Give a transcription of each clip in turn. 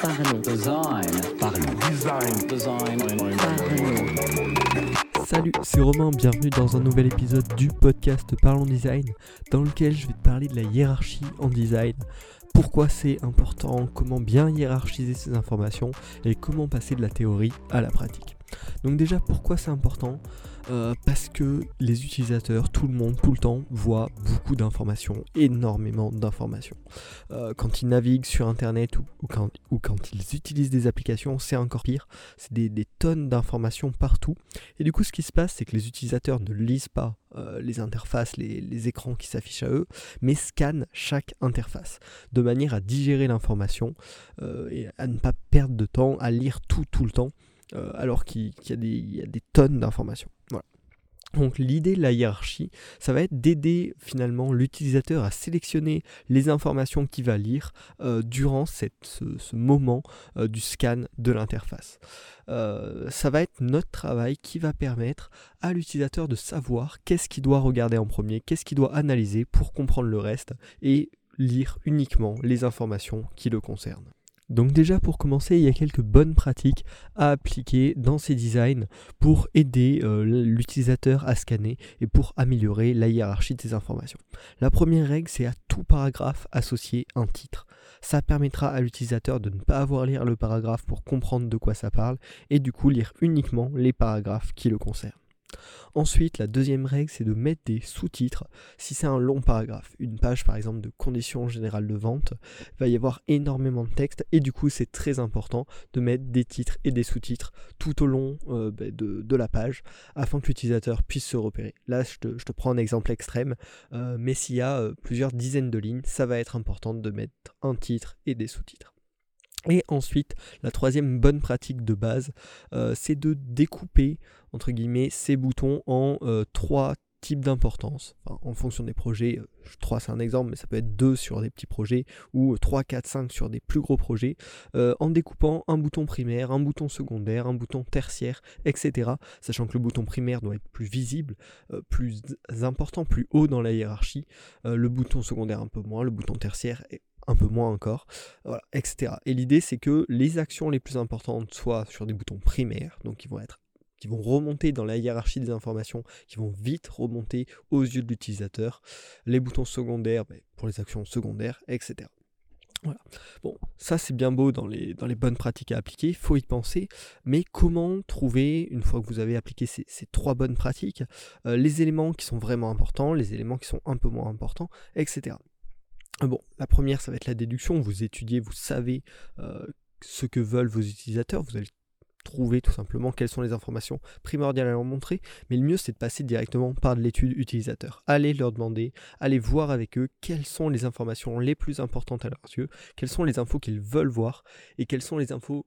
Parlons. Design. Parlons. Design. Design. Parlons. Salut, c'est Romain, bienvenue dans un nouvel épisode du podcast Parlons Design, dans lequel je vais te parler de la hiérarchie en design, pourquoi c'est important, comment bien hiérarchiser ces informations et comment passer de la théorie à la pratique. Donc déjà, pourquoi c'est important Euh, Parce que les utilisateurs, tout le monde, tout le temps, voient beaucoup d'informations, énormément d'informations. Euh, quand ils naviguent sur Internet ou, quand, ils utilisent des applications, c'est encore pire. C'est des, tonnes d'informations partout. Et du coup, ce qui se passe, c'est que les utilisateurs ne lisent pas euh, les interfaces, les, écrans qui s'affichent à eux, mais scannent chaque interface, de manière à digérer l'information et à ne pas perdre de temps à lire tout tout le temps, euh, alors qu'il y, a des- tonnes d'informations. Donc l'idée de la hiérarchie, ça va être d'aider finalement l'utilisateur à sélectionner les informations qu'il va lire euh, durant ce, moment euh, du scan de l'interface. Ça va être notre travail qui va permettre à l'utilisateur de savoir qu'est-ce qu'il doit regarder en premier, qu'est-ce qu'il doit analyser pour comprendre le reste et lire uniquement les informations qui le concernent. Donc déjà pour commencer, il y a quelques bonnes pratiques à appliquer dans ces designs pour aider euh, l'utilisateur à scanner et pour améliorer la hiérarchie de ces informations. La première règle, c'est à tout paragraphe associer un titre. Ça permettra à l'utilisateur de ne pas avoir à lire le paragraphe pour comprendre de quoi ça parle et du coup lire uniquement les paragraphes qui le concernent. Ensuite, la deuxième règle, c'est de mettre des sous-titres. Si c'est un long paragraphe, une page par exemple de conditions générales de vente, il va y avoir énormément de texte et du coup c'est très important de mettre des titres et des sous-titres tout au long euh, bah, de, la page afin que l'utilisateur puisse se repérer. Là, je te, je te prends un exemple extrême, euh, mais s'il y a euh, plusieurs dizaines de lignes, ça va être important de mettre un titre et des sous-titres. Et ensuite, la troisième bonne pratique de base, euh, c'est de découper, entre guillemets, ces boutons en euh, trois types d'importance. Enfin, en fonction des projets, euh, 3 c'est un exemple, mais ça peut être 2 sur des petits projets, ou 3, 4, 5 sur des plus gros projets, euh, en découpant un bouton primaire, un bouton secondaire, un bouton tertiaire, etc. Sachant que le bouton primaire doit être plus visible, euh, plus important, plus haut dans la hiérarchie, euh, le bouton secondaire un peu moins, le bouton tertiaire un peu moins encore, etc. Et l'idée c'est que les actions les plus importantes soient sur des boutons primaires, donc qui vont remonter dans la hiérarchie des informations, qui vont vite remonter aux yeux de l'utilisateur, les boutons secondaires ben, pour les actions secondaires, etc. Voilà. Bon, ça c'est bien beau dans les, bonnes pratiques à appliquer, il faut y penser, mais comment trouver, une fois que vous avez appliqué ces, ces trois bonnes pratiques, euh, les éléments qui sont vraiment importants, les éléments qui sont un peu moins importants, etc. Bon, la première, ça va être la déduction. Vous étudiez, vous savez euh, ce que veulent vos utilisateurs. Vous allez trouver tout simplement quelles sont les informations primordiales à leur montrer. Mais le mieux, c'est de passer directement par de l'étude utilisateur. Allez leur demander, allez voir avec eux quelles sont les informations les plus importantes à leurs yeux, quelles sont les infos qu'ils veulent voir et quelles sont les infos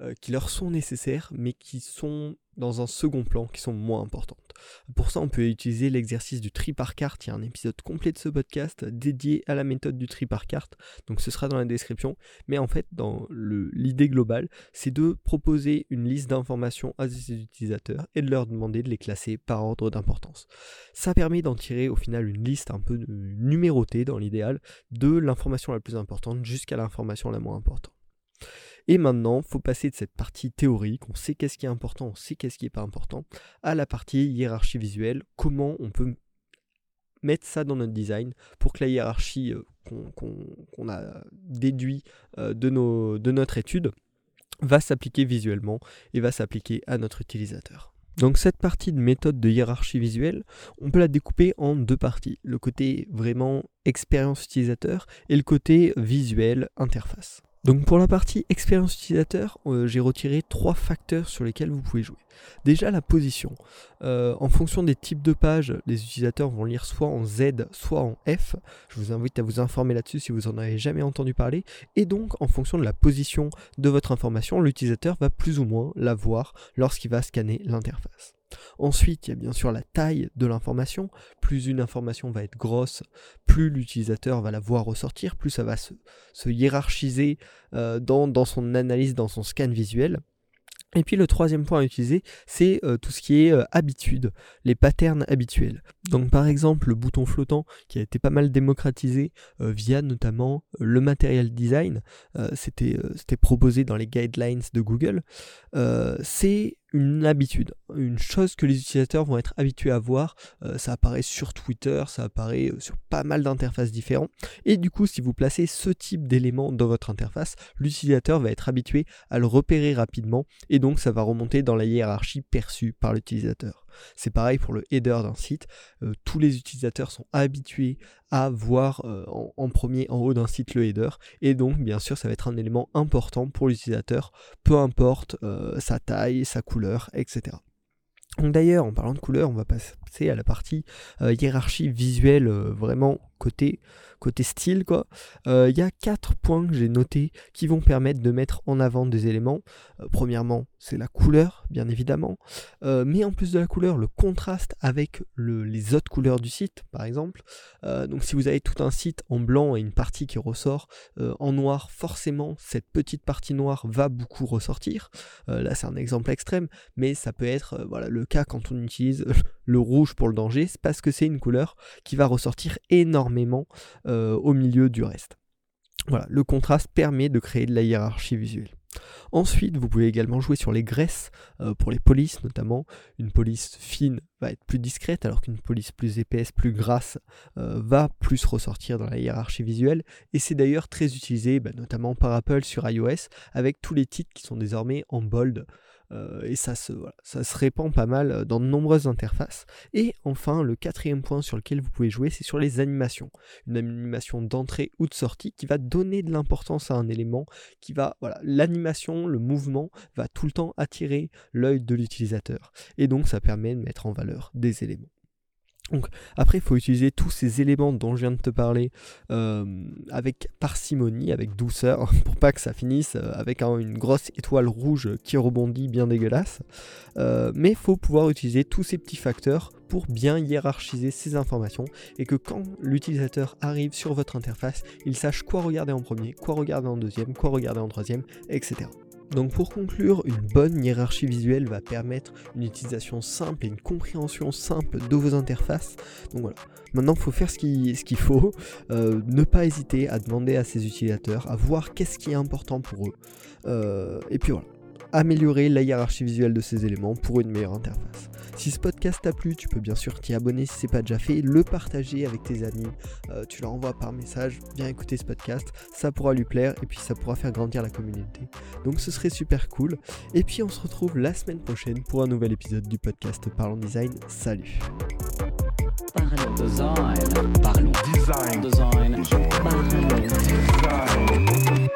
euh, qui leur sont nécessaires mais qui sont dans un second plan, qui sont moins importantes. Pour ça, on peut utiliser l'exercice du tri par carte. Il y a un épisode complet de ce podcast dédié à la méthode du tri par carte. Donc ce sera dans la description. Mais en fait, dans l'idée globale, c'est de proposer une liste d'informations à ses utilisateurs et de leur demander de les classer par ordre d'importance. Ça permet d'en tirer au final une liste un peu numérotée dans l'idéal de l'information la plus importante jusqu'à l'information la moins importante. Et maintenant, faut passer de cette partie théorique, on sait qu'est-ce qui est important, on sait qu'est-ce qui n'est pas important, à la partie hiérarchie visuelle, comment on peut mettre ça dans notre design pour que la hiérarchie euh, qu'on a déduit euh, de, nos, de notre étude va s'appliquer visuellement et va s'appliquer à notre utilisateur. Donc cette partie de méthode de hiérarchie visuelle, on peut la découper en deux parties. Le côté vraiment expérience utilisateur et le côté visuel interface. Donc pour la partie expérience utilisateur, euh, j'ai retiré trois facteurs sur lesquels vous pouvez jouer. Déjà la position. Euh, en fonction des types de pages, les utilisateurs vont lire soit en Z, soit en F. Je vous invite à vous informer là-dessus si vous en avez jamais entendu parler. Et donc en fonction de la position de votre information, l'utilisateur va plus ou moins la voir lorsqu'il va scanner l'interface. Ensuite, il y a bien sûr la taille de l'information. Plus une information va être grosse, plus l'utilisateur va la voir ressortir, plus ça va se, se hiérarchiser euh, dans, son analyse, dans son scan visuel. Et puis le troisième point à utiliser, c'est euh, tout ce qui est euh, habitude, les patterns habituels. Donc par exemple le bouton flottant qui a été pas mal démocratisé via notamment le matériel design, c'était proposé dans les guidelines de Google, c'est une habitude, une chose que les utilisateurs vont être habitués à voir. Euh, ça apparaît sur Twitter, ça apparaît euh, sur pas mal d'interfaces différentes. Et du coup, si vous placez ce type d'élément dans votre interface, l'utilisateur va être habitué à le repérer rapidement et donc ça va remonter dans la hiérarchie perçue par l'utilisateur. C'est pareil pour le header d'un site. Euh, tous les utilisateurs sont habitués à voir en, premier en haut d'un site le header. Et donc, bien sûr, ça va être un élément important pour l'utilisateur, peu importe sa taille, sa couleur etc. Donc d'ailleurs, en parlant de couleur, on va passer à la partie euh, hiérarchie visuelle euh, vraiment côté côté style, quoi, euh, il y a quatre points que j'ai notés qui vont permettre de mettre en avant des éléments. Premièrement, c'est la couleur, bien évidemment, mais en plus de la couleur, le contraste avec les autres couleurs du site, par exemple. donc si vous avez tout un site en blanc et une partie qui ressort en noir, forcément, cette petite partie noire va beaucoup ressortir. là, c'est un exemple extrême, mais ça peut être voilà, le cas quand on utilise le rouge pour le danger, c'est parce que c'est une couleur qui va ressortir énormément euh, au milieu du reste. Voilà, le contraste permet de créer de la hiérarchie visuelle. Ensuite, vous pouvez également jouer sur les graisses euh, pour les polices notamment. Une police fine va être plus discrète alors qu'une police plus épaisse, plus grasse euh, va plus ressortir dans la hiérarchie visuelle. Et c'est d'ailleurs très utilisé bah, notamment par Apple sur iOS avec tous les titres qui sont désormais en bold. Euh, et ça se, répand pas mal euh, dans de nombreuses interfaces. Et enfin, le quatrième point sur lequel vous pouvez jouer, c'est sur les animations. Une animation d'entrée ou de sortie qui va donner de l'importance à un élément, qui va, l'animation, le mouvement va tout le temps attirer l'œil de l'utilisateur. Et donc ça permet de mettre en valeur des éléments. Donc après, il faut utiliser tous ces éléments dont je viens de te parler euh, avec parcimonie, avec douceur, pour pas que ça finisse euh, avec une grosse étoile rouge qui rebondit bien dégueulasse. Euh, mais il faut pouvoir utiliser tous ces petits facteurs pour bien hiérarchiser ces informations et que quand l'utilisateur arrive sur votre interface, il sache quoi regarder en premier, quoi regarder en deuxième, quoi regarder en troisième, etc. Donc pour conclure, une bonne hiérarchie visuelle va permettre une utilisation simple et une compréhension simple de vos interfaces. Donc voilà, maintenant il faut faire ce qu'il faut, euh, ne pas hésiter à demander à ses utilisateurs, à voir qu'est-ce qui est important pour eux. Euh, et puis voilà, améliorer la hiérarchie visuelle de ces éléments pour une meilleure interface. Si ce podcast t'a plu, tu peux bien sûr t'y abonner si c'est pas déjà fait, le partager avec tes amis, euh, tu leur envoies par message, viens écouter ce podcast, ça pourra lui plaire et puis ça pourra faire grandir la communauté. Donc ce serait super cool. Et puis on se retrouve la semaine prochaine pour un nouvel épisode du podcast Parlons Design. Salut Parlons design. Parlons design. Design. Design. Parlons Design.